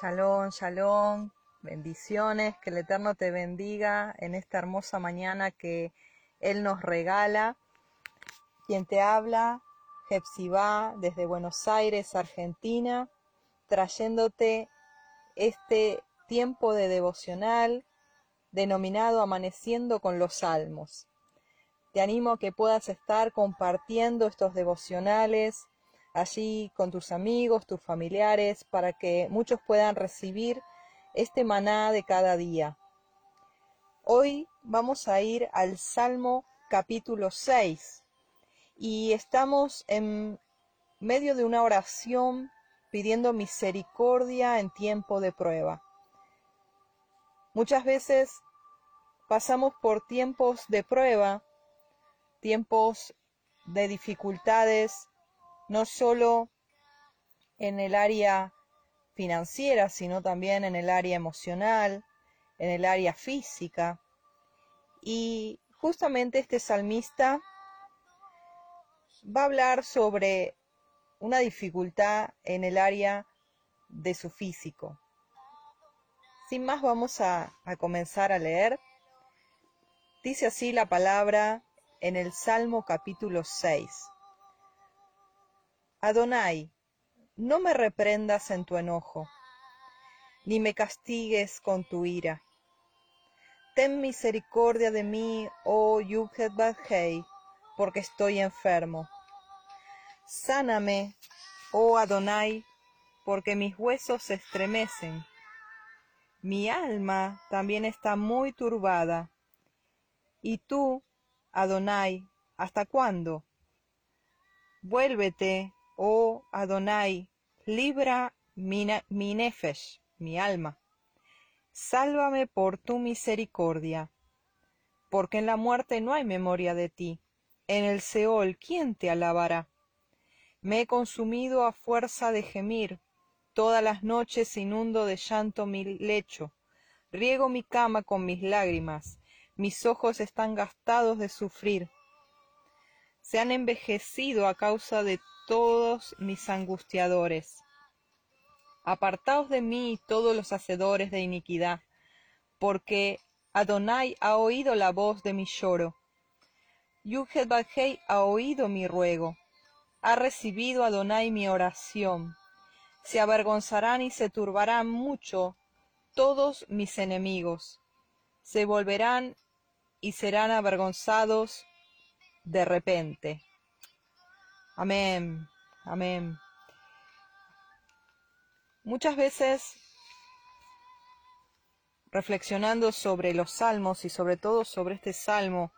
Shalom, shalom, bendiciones, que el Eterno te bendiga en esta hermosa mañana que Él nos regala. Quien te habla, Jepsibá, desde Buenos Aires, Argentina, trayéndote este tiempo de devocional denominado Amaneciendo con los Salmos. Te animo a que puedas estar compartiendo estos devocionales allí con tus amigos, tus familiares, para que muchos puedan recibir este maná de cada día. Hoy vamos a ir al Salmo capítulo 6 y estamos en medio de una oración pidiendo misericordia en tiempo de prueba. Muchas veces pasamos por tiempos de prueba, tiempos de dificultades, no solo en el área financiera, sino también en el área emocional, en el área física. Y justamente este salmista va a hablar sobre una dificultad en el área de su físico. Sin más vamos a, comenzar a leer. Dice así la palabra en el Salmo capítulo 6. Adonai, no me reprendas en tu enojo, ni me castigues con tu ira. Ten misericordia de mí, oh Yughet Badhei, porque estoy enfermo. Sáname, oh Adonai, porque mis huesos se estremecen. Mi alma también está muy turbada. ¿Y tú, Adonai, hasta cuándo? Vuélvete, Oh Adonai, libra mi, nefesh, mi alma. Sálvame por tu misericordia, porque en la muerte no hay memoria de ti. En el Seol, ¿quién te alabará? Me he consumido a fuerza de gemir, todas las noches inundo de llanto mi lecho, riego mi cama con mis lágrimas, mis ojos están gastados de sufrir. Se han envejecido a causa de todos mis angustiadores. Apartaos de mí todos los hacedores de iniquidad, porque Adonai ha oído la voz de mi lloro. Yuged ha oído mi ruego. Ha recibido Adonai mi oración. Se avergonzarán y se turbarán mucho todos mis enemigos. Se volverán y serán avergonzados de repente. Amén, amén. Muchas veces, reflexionando sobre los salmos y sobre todo sobre este salmo,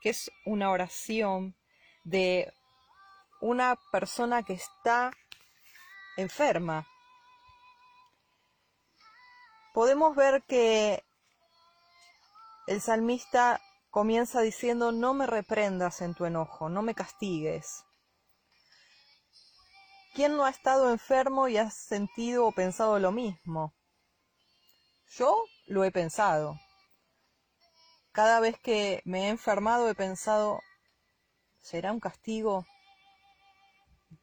que es una oración de una persona que está enferma, podemos ver que el salmista comienza diciendo, no me reprendas en tu enojo, no me castigues. ¿Quién no ha estado enfermo y ha sentido o pensado lo mismo? Yo lo he pensado. Cada vez que me he enfermado he pensado, ¿será un castigo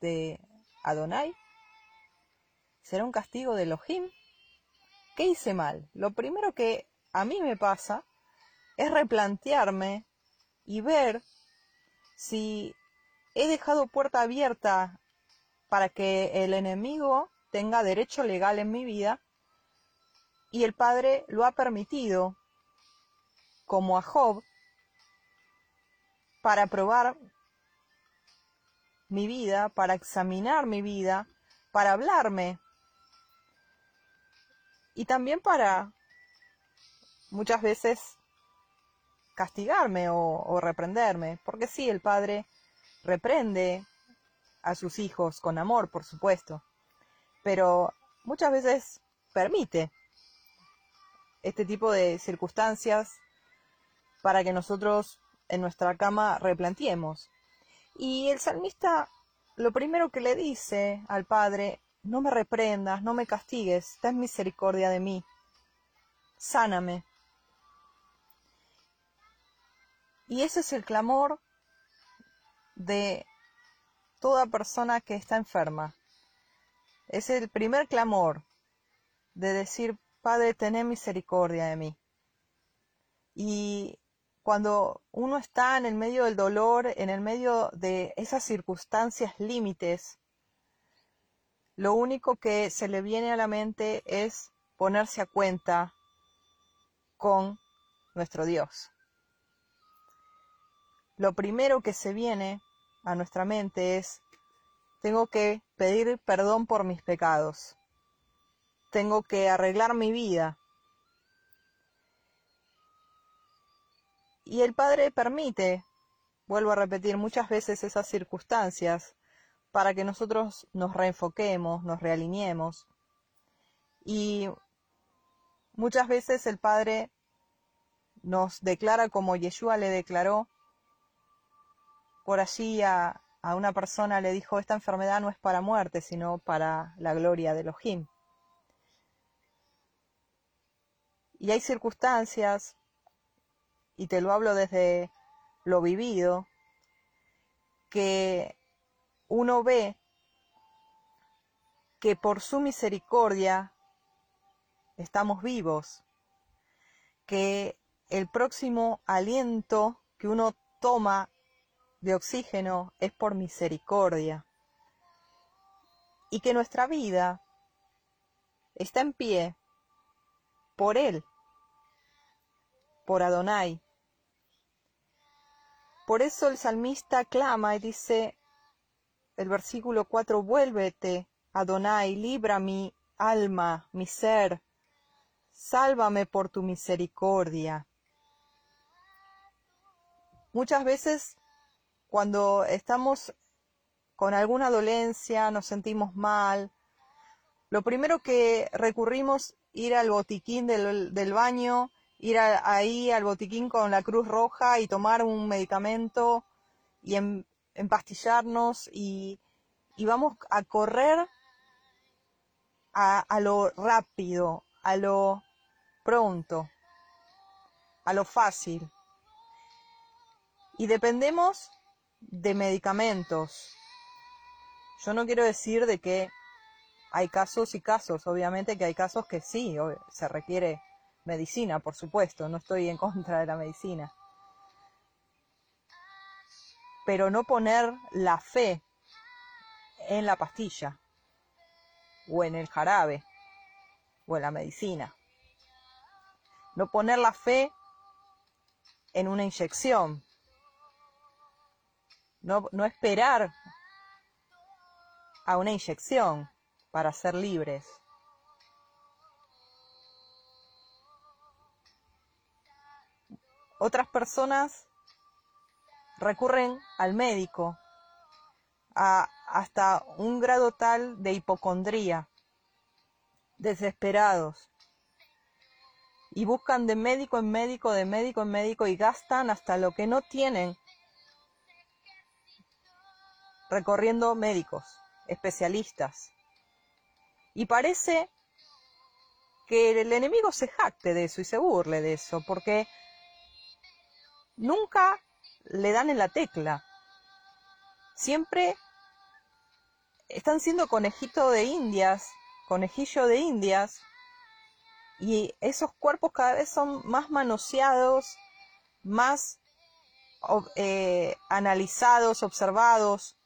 de Adonai? ¿Será un castigo de Elohim? ¿Qué hice mal? Lo primero que a mí me pasa es replantearme y ver si he dejado puerta abierta para que el enemigo tenga derecho legal en mi vida y el Padre lo ha permitido, como a Job, para probar mi vida, para examinar mi vida, para hablarme y también para muchas veces castigarme o, o reprenderme, porque sí, el Padre reprende a sus hijos con amor, por supuesto, pero muchas veces permite este tipo de circunstancias para que nosotros en nuestra cama replanteemos. Y el salmista lo primero que le dice al Padre, no me reprendas, no me castigues, ten misericordia de mí, sáname. Y ese es el clamor de toda persona que está enferma. Es el primer clamor de decir, Padre, ten misericordia de mí. Y cuando uno está en el medio del dolor, en el medio de esas circunstancias límites, lo único que se le viene a la mente es ponerse a cuenta con nuestro Dios. Lo primero que se viene a nuestra mente es, tengo que pedir perdón por mis pecados, tengo que arreglar mi vida. Y el Padre permite, vuelvo a repetir muchas veces esas circunstancias, para que nosotros nos reenfoquemos, nos realineemos. Y muchas veces el Padre nos declara como Yeshua le declaró. Por allí a, a una persona le dijo, esta enfermedad no es para muerte, sino para la gloria de Elohim. Y hay circunstancias, y te lo hablo desde lo vivido, que uno ve que por su misericordia estamos vivos, que el próximo aliento que uno toma de oxígeno es por misericordia y que nuestra vida está en pie por Él, por Adonai. Por eso el salmista clama y dice, el versículo 4, vuélvete, Adonai, libra mi alma, mi ser, sálvame por tu misericordia. Muchas veces cuando estamos con alguna dolencia, nos sentimos mal, lo primero que recurrimos ir al botiquín del, baño, ir ahí al botiquín con la Cruz Roja y tomar un medicamento y en, empastillarnos y, vamos a correr a, a lo rápido, a lo pronto, a lo fácil. Y dependemos de medicamentos. Yo no quiero decir de que hay casos y casos, obviamente que hay casos que sí, se requiere medicina, por supuesto, no estoy en contra de la medicina pero no poner la fe en la pastilla o en el jarabe o en la medicina. No poner la fe en una inyección. No, no esperar a una inyección para ser libres. Otras personas recurren al médico hasta un grado tal de hipocondría, desesperados, y buscan de médico en médico, de médico en médico, y gastan hasta lo que no tienen recorriendo médicos, especialistas. Y parece que el enemigo se jacte de eso y se burle de eso, porque nunca le dan en la tecla. Siempre están siendo conejito de indias, conejillo de indias, y esos cuerpos cada vez son más manoseados, más eh, analizados, observados,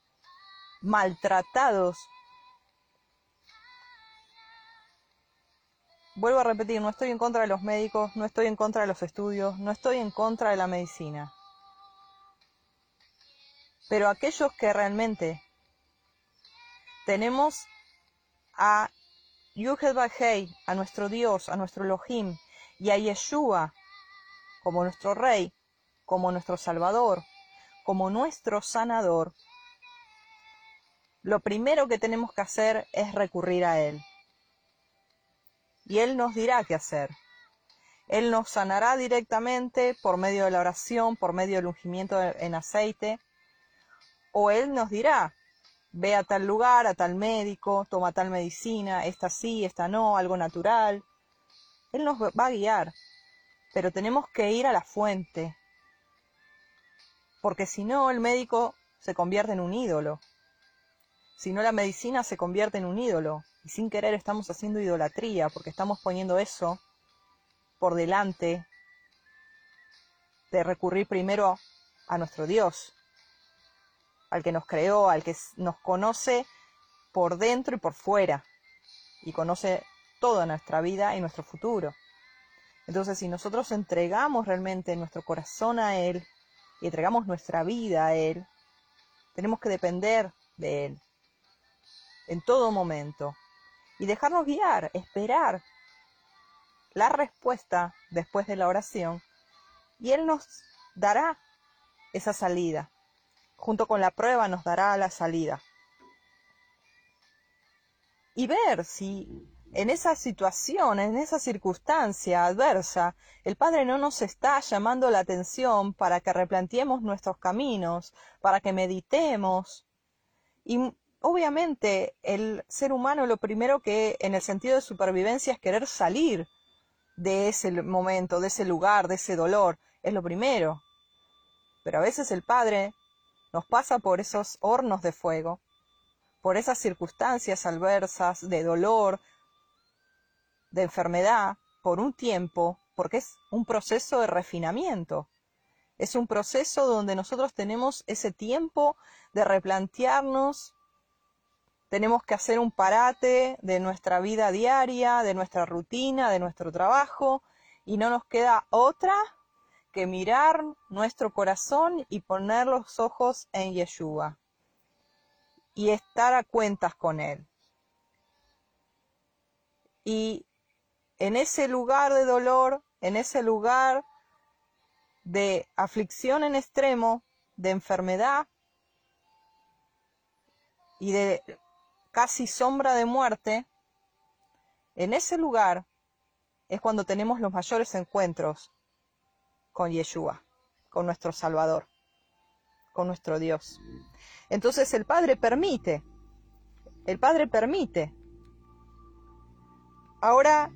maltratados. Vuelvo a repetir, no estoy en contra de los médicos, no estoy en contra de los estudios, no estoy en contra de la medicina. Pero aquellos que realmente tenemos a Yuhed Bajei, a nuestro Dios, a nuestro Elohim, y a Yeshua como nuestro Rey, como nuestro Salvador, como nuestro sanador, lo primero que tenemos que hacer es recurrir a Él. Y Él nos dirá qué hacer. Él nos sanará directamente por medio de la oración, por medio del ungimiento en aceite, o Él nos dirá, ve a tal lugar, a tal médico, toma tal medicina, esta sí, esta no, algo natural. Él nos va a guiar, pero tenemos que ir a la fuente, porque si no, el médico se convierte en un ídolo. Si no, la medicina se convierte en un ídolo. Y sin querer estamos haciendo idolatría porque estamos poniendo eso por delante de recurrir primero a nuestro Dios, al que nos creó, al que nos conoce por dentro y por fuera, y conoce toda nuestra vida y nuestro futuro. Entonces, si nosotros entregamos realmente nuestro corazón a Él y entregamos nuestra vida a Él, tenemos que depender de Él en todo momento y dejarnos guiar, esperar la respuesta después de la oración y Él nos dará esa salida. Junto con la prueba nos dará la salida. Y ver si en esa situación, en esa circunstancia adversa, el Padre no nos está llamando la atención para que replanteemos nuestros caminos, para que meditemos. Obviamente el ser humano lo primero que en el sentido de supervivencia es querer salir de ese momento, de ese lugar, de ese dolor, es lo primero. Pero a veces el Padre nos pasa por esos hornos de fuego, por esas circunstancias adversas de dolor, de enfermedad, por un tiempo, porque es un proceso de refinamiento. Es un proceso donde nosotros tenemos ese tiempo de replantearnos, tenemos que hacer un parate de nuestra vida diaria, de nuestra rutina, de nuestro trabajo, y no nos queda otra que mirar nuestro corazón y poner los ojos en Yeshua y estar a cuentas con Él. Y en ese lugar de dolor, en ese lugar de aflicción en extremo, de enfermedad y de casi sombra de muerte, en ese lugar es cuando tenemos los mayores encuentros con Yeshua, con nuestro Salvador, con nuestro Dios. Entonces el Padre permite, el Padre permite. Ahora,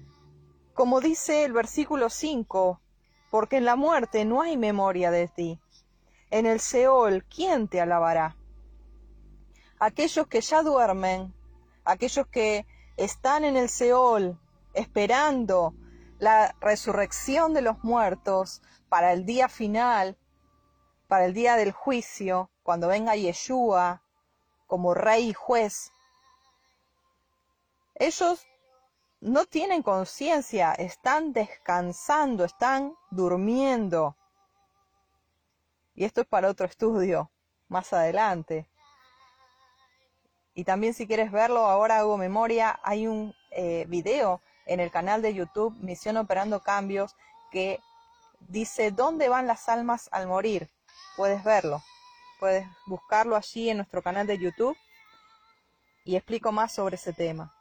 como dice el versículo 5, porque en la muerte no hay memoria de ti. En el Seol, ¿quién te alabará? Aquellos que ya duermen, aquellos que están en el Seol esperando la resurrección de los muertos, para el día final, para el día del juicio, cuando venga Yeshua como rey y juez, ellos no tienen conciencia, están descansando, están durmiendo. Y esto es para otro estudio más adelante. Y también si quieres verlo, ahora hago memoria, hay un eh, video en el canal de YouTube Misión Operando Cambios que dice ¿Dónde van las almas al morir? Puedes verlo, puedes buscarlo allí en nuestro canal de YouTube y explico más sobre ese tema.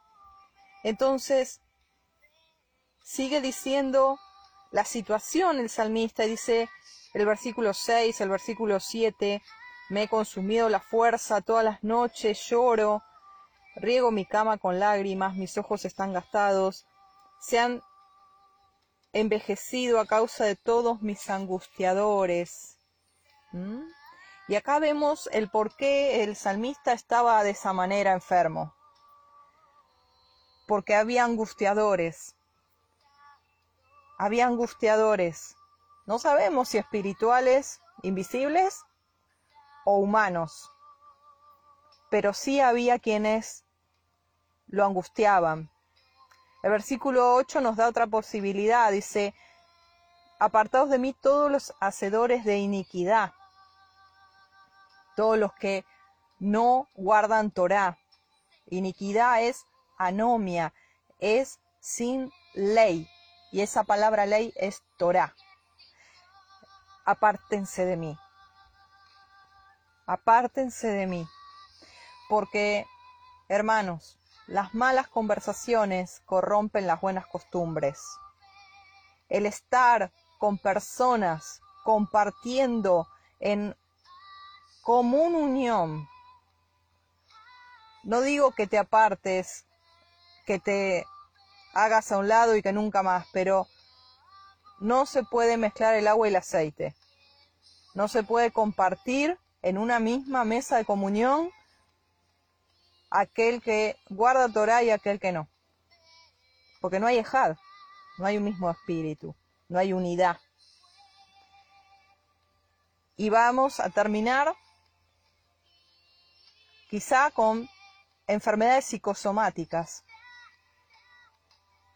Entonces, sigue diciendo la situación el salmista, dice el versículo 6, el versículo 7, me he consumido la fuerza todas las noches, lloro, riego mi cama con lágrimas, mis ojos están gastados, se han envejecido a causa de todos mis angustiadores. ¿Mm? Y acá vemos el por qué el salmista estaba de esa manera enfermo. Porque había angustiadores. Había angustiadores. No sabemos si espirituales, invisibles o humanos. Pero sí había quienes lo angustiaban, el versículo 8 nos da otra posibilidad, dice, apartados de mí todos los hacedores de iniquidad, todos los que no guardan Torah. Iniquidad es anomia, es sin ley, y esa palabra ley es Torah. Apártense de mí. Apártense de mí. Porque, hermanos, las malas conversaciones corrompen las buenas costumbres. El estar con personas compartiendo en común unión. No digo que te apartes, que te hagas a un lado y que nunca más, pero no se puede mezclar el agua y el aceite. No se puede compartir en una misma mesa de comunión aquel que guarda Torah y aquel que no. Porque no hay ejad, no hay un mismo espíritu, no hay unidad. Y vamos a terminar quizá con enfermedades psicosomáticas.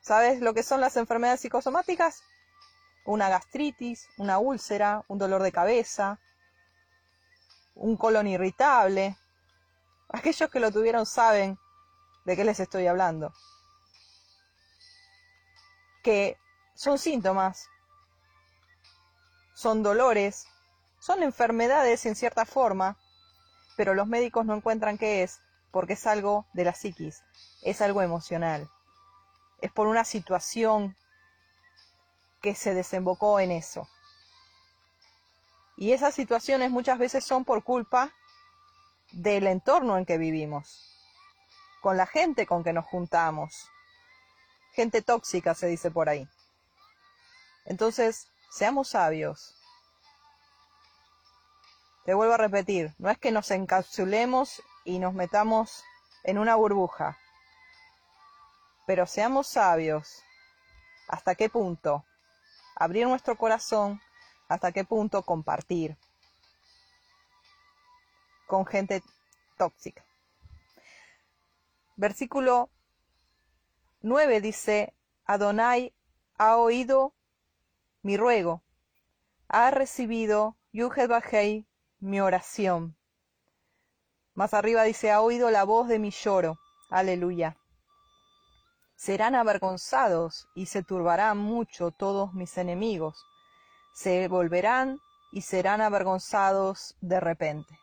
¿Sabes lo que son las enfermedades psicosomáticas? Una gastritis, una úlcera, un dolor de cabeza, un colon irritable. Aquellos que lo tuvieron saben de qué les estoy hablando. Que son síntomas, son dolores, son enfermedades en cierta forma, pero los médicos no encuentran qué es porque es algo de la psiquis, es algo emocional, es por una situación que se desembocó en eso. Y esas situaciones muchas veces son por culpa del entorno en que vivimos, con la gente con que nos juntamos. Gente tóxica se dice por ahí. Entonces, seamos sabios. Te vuelvo a repetir, no es que nos encapsulemos y nos metamos en una burbuja, pero seamos sabios. ¿Hasta qué punto? Abrir nuestro corazón hasta qué punto compartir con gente tóxica. Versículo 9 dice, Adonai ha oído mi ruego, ha recibido Yuhed mi oración. Más arriba dice, ha oído la voz de mi lloro. Aleluya. Serán avergonzados y se turbarán mucho todos mis enemigos se volverán y serán avergonzados de repente.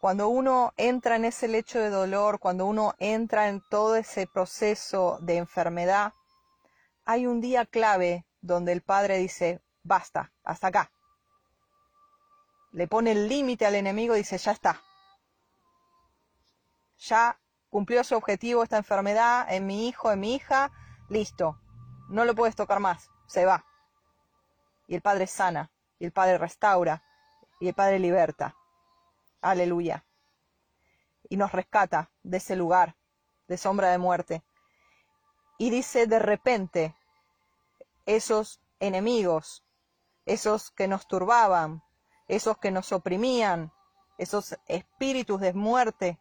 Cuando uno entra en ese lecho de dolor, cuando uno entra en todo ese proceso de enfermedad, hay un día clave donde el Padre dice, basta, hasta acá. Le pone el límite al enemigo y dice, ya está. Ya cumplió su objetivo esta enfermedad en mi hijo, en mi hija, listo. No lo puedes tocar más, se va y el Padre sana, y el Padre restaura, y el Padre liberta. Aleluya. Y nos rescata de ese lugar de sombra de muerte. Y dice de repente, esos enemigos, esos que nos turbaban, esos que nos oprimían, esos espíritus de muerte,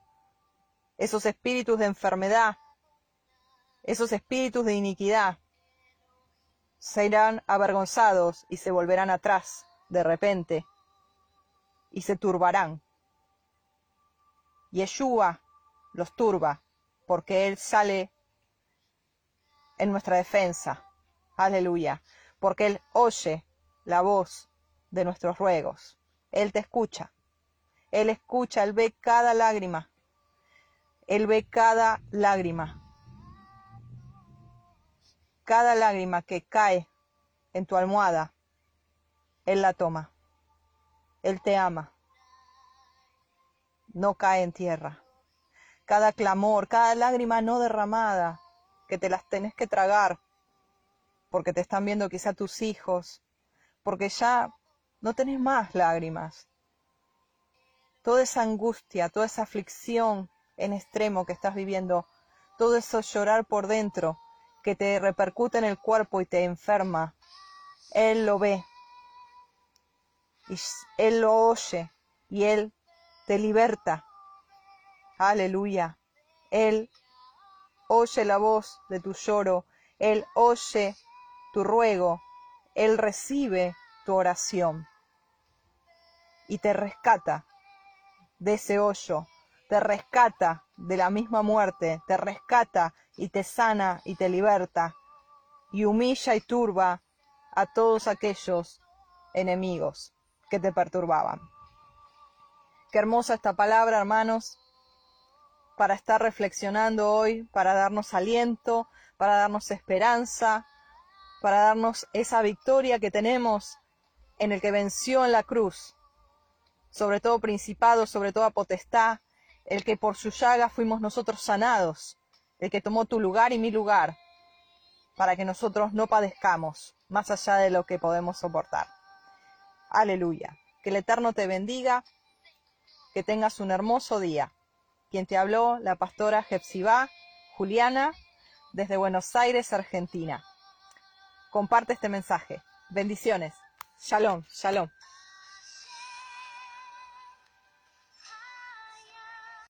esos espíritus de enfermedad, esos espíritus de iniquidad, se irán avergonzados y se volverán atrás de repente y se turbarán. Yeshua los turba porque Él sale en nuestra defensa. Aleluya. Porque Él oye la voz de nuestros ruegos. Él te escucha. Él escucha, Él ve cada lágrima. Él ve cada lágrima cada lágrima que cae en tu almohada, Él la toma. Él te ama. No cae en tierra. Cada clamor, cada lágrima no derramada, que te las tenés que tragar, porque te están viendo quizá tus hijos, porque ya no tenés más lágrimas. Toda esa angustia, toda esa aflicción en extremo que estás viviendo, todo eso llorar por dentro, que te repercute en el cuerpo y te enferma, Él lo ve, y Él lo oye y Él te liberta. Aleluya. Él oye la voz de tu lloro, Él oye tu ruego, Él recibe tu oración y te rescata de ese hoyo, te rescata de la misma muerte, te rescata y te sana y te liberta, y humilla y turba a todos aquellos enemigos que te perturbaban. Qué hermosa esta palabra, hermanos, para estar reflexionando hoy, para darnos aliento, para darnos esperanza, para darnos esa victoria que tenemos en el que venció en la cruz, sobre todo principado, sobre toda potestad, el que por su llaga fuimos nosotros sanados, el que tomó tu lugar y mi lugar, para que nosotros no padezcamos más allá de lo que podemos soportar. Aleluya. Que el Eterno te bendiga, que tengas un hermoso día. Quien te habló, la pastora Jepsibá Juliana, desde Buenos Aires, Argentina. Comparte este mensaje. Bendiciones. Shalom, shalom.